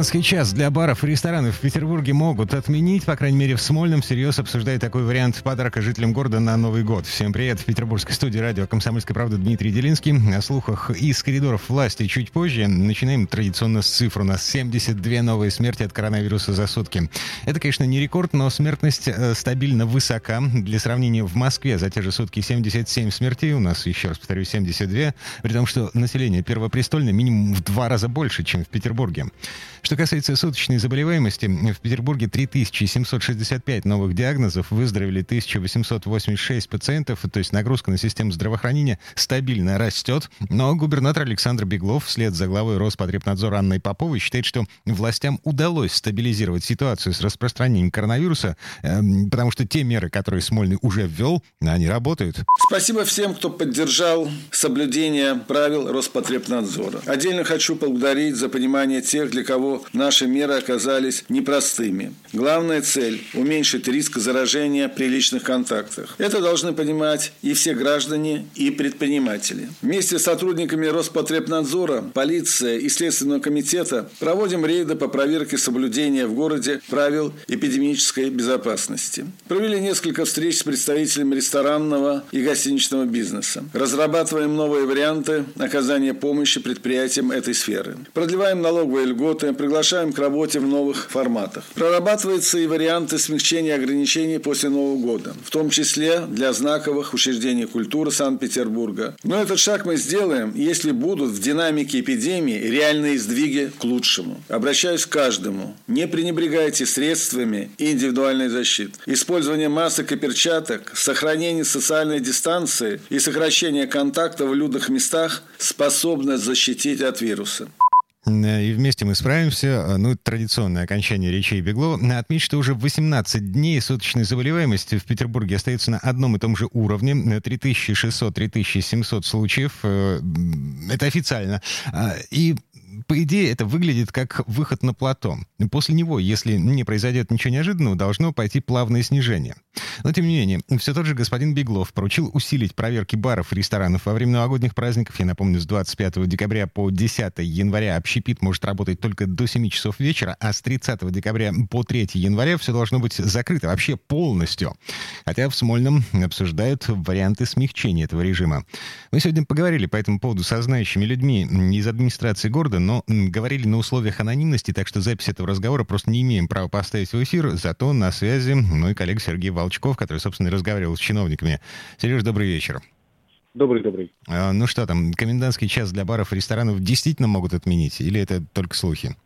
Комендантский час для баров и ресторанов в Петербурге могут отменить. По крайней мере, в Смольном всерьез обсуждает такой вариант подарка жителям города на Новый год. Всем привет. В петербургской студии радио «Комсомольская правда» Дмитрий Делинский. О слухах из коридоров власти чуть позже. Начинаем традиционно с цифр. У нас 72 новые смерти от коронавируса за сутки. Это, конечно, не рекорд, но смертность э, стабильно высока. Для сравнения, в Москве за те же сутки 77 смертей. У нас, еще раз повторю, 72. При том, что население Первопрестольное минимум в два раза больше, чем в Петербурге. Что касается суточной заболеваемости, в Петербурге 3765 новых диагнозов, выздоровели 1886 пациентов, то есть нагрузка на систему здравоохранения стабильно растет. Но губернатор Александр Беглов вслед за главой Роспотребнадзора Анной Поповой считает, что властям удалось стабилизировать ситуацию с распространением коронавируса, э, потому что те меры, которые Смольный уже ввел, они работают. Спасибо всем, кто поддержал соблюдение правил Роспотребнадзора. Отдельно хочу поблагодарить за понимание тех, для кого наши меры оказались непростыми. Главная цель – уменьшить риск заражения при личных контактах. Это должны понимать и все граждане, и предприниматели. Вместе с сотрудниками Роспотребнадзора, полиция и Следственного комитета проводим рейды по проверке соблюдения в городе правил эпидемической безопасности. Провели несколько встреч с представителями ресторанного и гостиничного бизнеса. Разрабатываем новые варианты оказания помощи предприятиям этой сферы. Продлеваем налоговые льготы, приглашаем к работе в новых форматах. Прорабатываются и варианты смягчения ограничений после Нового года, в том числе для знаковых учреждений культуры Санкт-Петербурга. Но этот шаг мы сделаем, если будут в динамике эпидемии реальные сдвиги к лучшему. Обращаюсь к каждому. Не пренебрегайте средствами индивидуальной защиты. Использование масок и перчаток, сохранение социальной дистанции и сокращение контакта в людных местах способны защитить от вируса. Э, и вместе мы справимся. Э, ну, традиционное окончание речей Беглова. Отметить, что уже 18 дней суточной заболеваемости в Петербурге остается на одном и том же уровне. 3600-3700 э, случаев. Это официально. И по идее, это выглядит как выход на плато. После него, если не произойдет ничего неожиданного, должно пойти плавное снижение. Но, тем не менее, все тот же господин Беглов поручил усилить проверки баров и ресторанов во время новогодних праздников. Я напомню, с 25 декабря по 10 января общепит может работать только до 7 часов вечера, а с 30 декабря по 3 января все должно быть закрыто вообще полностью. Хотя в Смольном обсуждают варианты смягчения этого режима. Мы сегодня поговорили по этому поводу со знающими людьми из администрации города, но говорили на условиях анонимности, так что запись этого разговора просто не имеем права поставить в эфир. Зато на связи мой коллега Сергей Волчков, который, собственно, разговаривал с чиновниками. Сереж, добрый вечер. Добрый, добрый. А, ну что там, комендантский час для баров и ресторанов действительно могут отменить? Или это только слухи?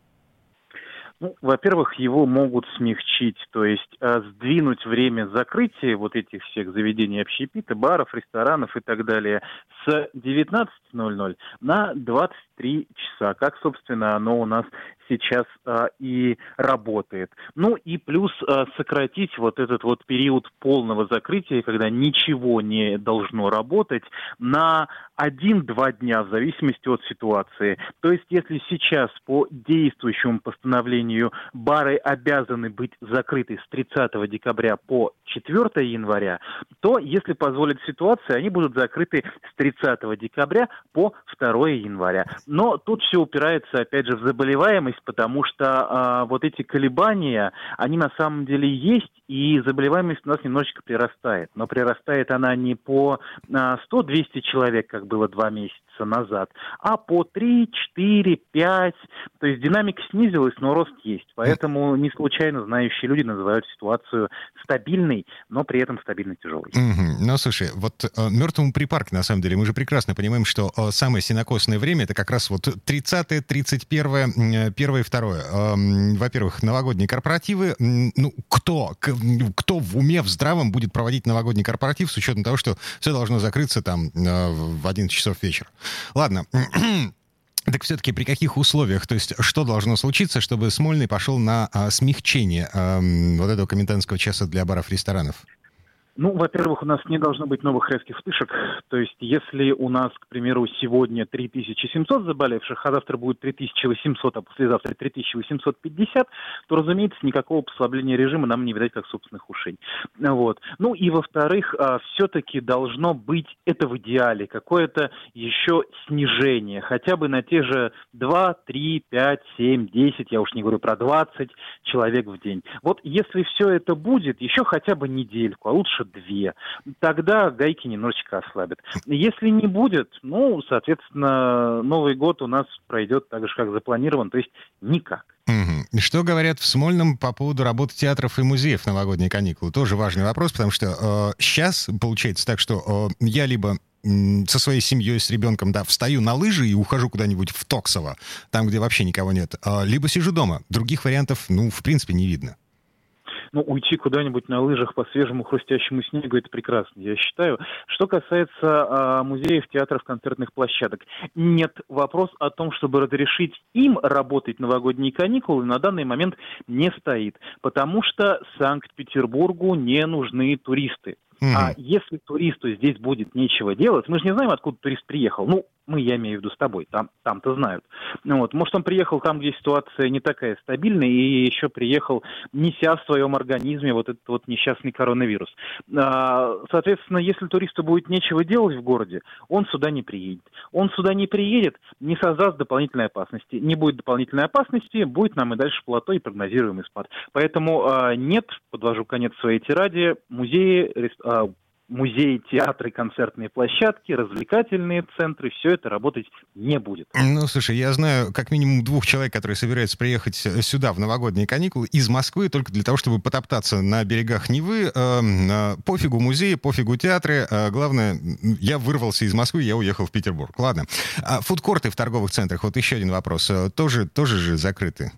Ну, во-первых, его могут смягчить, то есть э, сдвинуть время закрытия вот этих всех заведений общепита, баров, ресторанов и так далее с 19.00 на 23 часа, как, собственно, оно у нас сейчас а, и работает. Ну и плюс а, сократить вот этот вот период полного закрытия, когда ничего не должно работать, на один-два дня в зависимости от ситуации. То есть если сейчас по действующему постановлению бары обязаны быть закрыты с 30 декабря по 4 января, то, если позволит ситуация, они будут закрыты с 30 декабря по 2 января. Но тут все упирается, опять же, в заболеваемость, потому что а, вот эти колебания, они на самом деле есть, и заболеваемость у нас немножечко прирастает. Но прирастает она не по а, 100-200 человек, как было два месяца назад, а по 3, 4, 5. То есть динамика снизилась, но рост есть. Поэтому не случайно знающие люди называют ситуацию стабильной, но при этом стабильно тяжелой. Угу. Ну, слушай, вот э, мертвому припарк, на самом деле, мы же прекрасно понимаем, что э, самое синокосное время это как раз вот 30 31 1 и 2 э, Во-первых, новогодние корпоративы. Ну, кто, кто в уме, в здравом будет проводить новогодний корпоратив с учетом того, что все должно закрыться там э, в 11 часов вечера? Ладно. Так все-таки при каких условиях? То есть что должно случиться, чтобы Смольный пошел на а, смягчение а, вот этого комендантского часа для баров-ресторанов? Ну, во-первых, у нас не должно быть новых резких вспышек. То есть, если у нас, к примеру, сегодня 3700 заболевших, а завтра будет 3800, а послезавтра 3850, то, разумеется, никакого послабления режима нам не видать как собственных ушей. Вот. Ну и, во-вторых, а, все-таки должно быть это в идеале, какое-то еще снижение, хотя бы на те же 2, 3, 5, 7, 10, я уж не говорю про 20 человек в день. Вот если все это будет, еще хотя бы недельку, а лучше две. Тогда гайки немножечко ослабят. Если не будет, ну, соответственно, Новый год у нас пройдет так же, как запланирован, то есть никак. Что говорят в Смольном по поводу работы театров и музеев в новогодние каникулы? Тоже важный вопрос, потому что э, сейчас получается так, что э, я либо со своей семьей, с ребенком, да, встаю на лыжи и ухожу куда-нибудь в Токсово, там, где вообще никого нет, а, либо сижу дома. Других вариантов, ну, в принципе, не видно ну, уйти куда-нибудь на лыжах по свежему хрустящему снегу, это прекрасно, я считаю. Что касается а, музеев, театров, концертных площадок, нет, вопрос о том, чтобы разрешить им работать новогодние каникулы, на данный момент не стоит, потому что Санкт-Петербургу не нужны туристы. А если туристу здесь будет нечего делать, мы же не знаем, откуда турист приехал. Ну, мы, я имею в виду с тобой, там, там-то знают. Ну, вот. Может, он приехал там, где ситуация не такая стабильная, и еще приехал, неся в своем организме вот этот вот несчастный коронавирус. А, соответственно, если туристу будет нечего делать в городе, он сюда не приедет. Он сюда не приедет, не создаст дополнительной опасности. Не будет дополнительной опасности, будет нам и дальше плато и прогнозируемый спад. Поэтому а, нет, подвожу конец своей тираде, музеи, а, музеи, театры, концертные площадки, развлекательные центры, все это работать не будет. Ну, слушай, я знаю как минимум двух человек, которые собираются приехать сюда в новогодние каникулы из Москвы только для того, чтобы потоптаться на берегах Невы. Э, э, пофигу музеи, пофигу театры. Э, главное, я вырвался из Москвы, я уехал в Петербург. Ладно. А фудкорты в торговых центрах, вот еще один вопрос. Э, тоже, тоже же закрыты?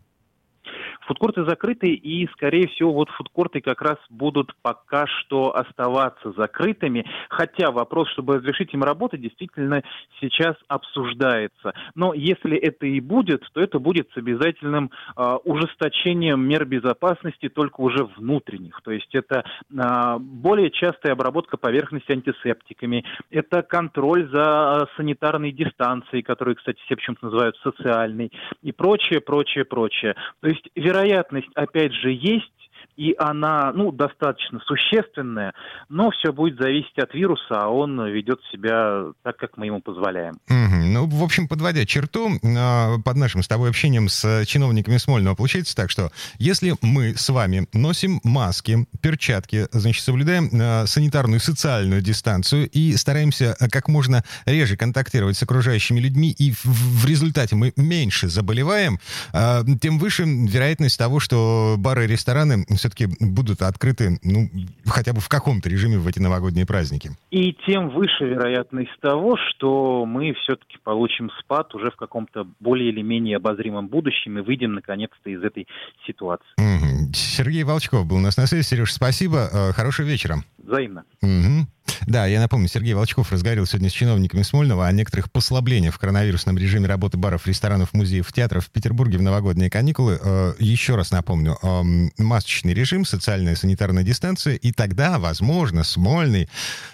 Фудкорты закрыты, и, скорее всего, вот фудкорты как раз будут пока что оставаться закрытыми, хотя вопрос, чтобы разрешить им работать, действительно сейчас обсуждается. Но если это и будет, то это будет с обязательным э, ужесточением мер безопасности, только уже внутренних. То есть это э, более частая обработка поверхности антисептиками, это контроль за санитарной дистанцией, которую, кстати, все почему-то называют социальной, и прочее, прочее, прочее. То есть, вероятность, опять же, есть, и она, ну, достаточно существенная, но все будет зависеть от вируса, а он ведет себя так, как мы ему позволяем. Угу. Ну, в общем, подводя черту э, под нашим с тобой общением с чиновниками Смольного, получается так, что если мы с вами носим маски, перчатки, значит, соблюдаем э, санитарную социальную дистанцию и стараемся как можно реже контактировать с окружающими людьми, и в, результате мы меньше заболеваем, э, тем выше вероятность того, что бары и рестораны все-таки будут открыты, ну, хотя бы в каком-то режиме в эти новогодние праздники. И тем выше вероятность того, что мы все-таки получим спад уже в каком-то более или менее обозримом будущем и выйдем наконец-то из этой ситуации. Угу. Сергей Волчков был у нас на связи. Сереж, спасибо. Э, хорошего вечера. Взаимно. Угу. Да, я напомню, Сергей Волчков разговаривал сегодня с чиновниками Смольного о некоторых послаблениях в коронавирусном режиме работы баров, ресторанов, музеев, театров в Петербурге в новогодние каникулы. Э, еще раз напомню, эм, масочный режим, социальная санитарная дистанция, и тогда, возможно, Смольный,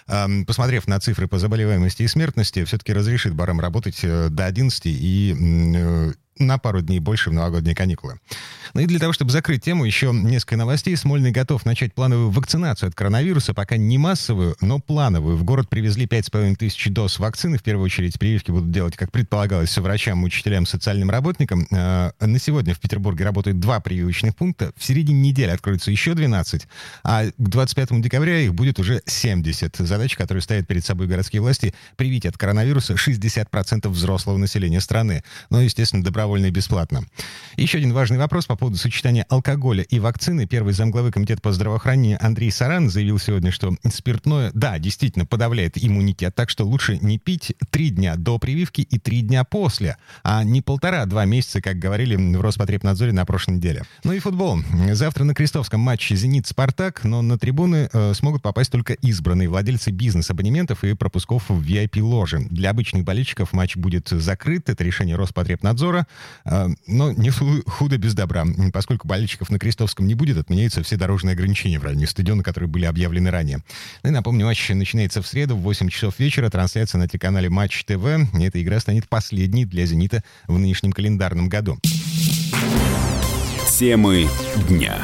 эм, посмотрев на цифры по заболеваемости и смертности, все-таки разрешит барам работать э, до 11 и э, на пару дней больше в новогодние каникулы. Ну и для того, чтобы закрыть тему, еще несколько новостей. Смольный готов начать плановую вакцинацию от коронавируса, пока не массовую, но плановую. В город привезли 5,5 тысяч доз вакцины. В первую очередь прививки будут делать, как предполагалось, врачам, учителям, социальным работникам. Э, на сегодня в Петербурге работают два прививочных пункта. В середине недели откроется еще 12, а к 25 декабря их будет уже 70. Задача, которую ставят перед собой городские власти, привить от коронавируса 60% взрослого населения страны. Но, естественно, добровольно и бесплатно. Еще один важный вопрос по поводу сочетания алкоголя и вакцины. Первый замглавы Комитета по здравоохранению Андрей Саран заявил сегодня, что спиртное, да, действительно подавляет иммунитет, так что лучше не пить три дня до прививки и три дня после, а не полтора-два месяца, как говорили в Роспотребнадзоре на прошлой неделе. Ну и футбол. Завтра на Крестовском матче «Зенит-Спартак», но на трибуны э, смогут попасть только избранные владельцы бизнес-абонементов и пропусков в VIP-ложи. Для обычных болельщиков матч будет закрыт. Это решение Роспотребнадзора. А, но не худо без добра. Поскольку болельщиков на Крестовском не будет, отменяются все дорожные ограничения в районе стадиона, которые были объявлены ранее. Ну и напомню, матч начинается в среду в 8 часов вечера. Трансляция на телеканале Матч ТВ. Эта игра станет последней для «Зенита» в нынешнем календарном году. Темы дня.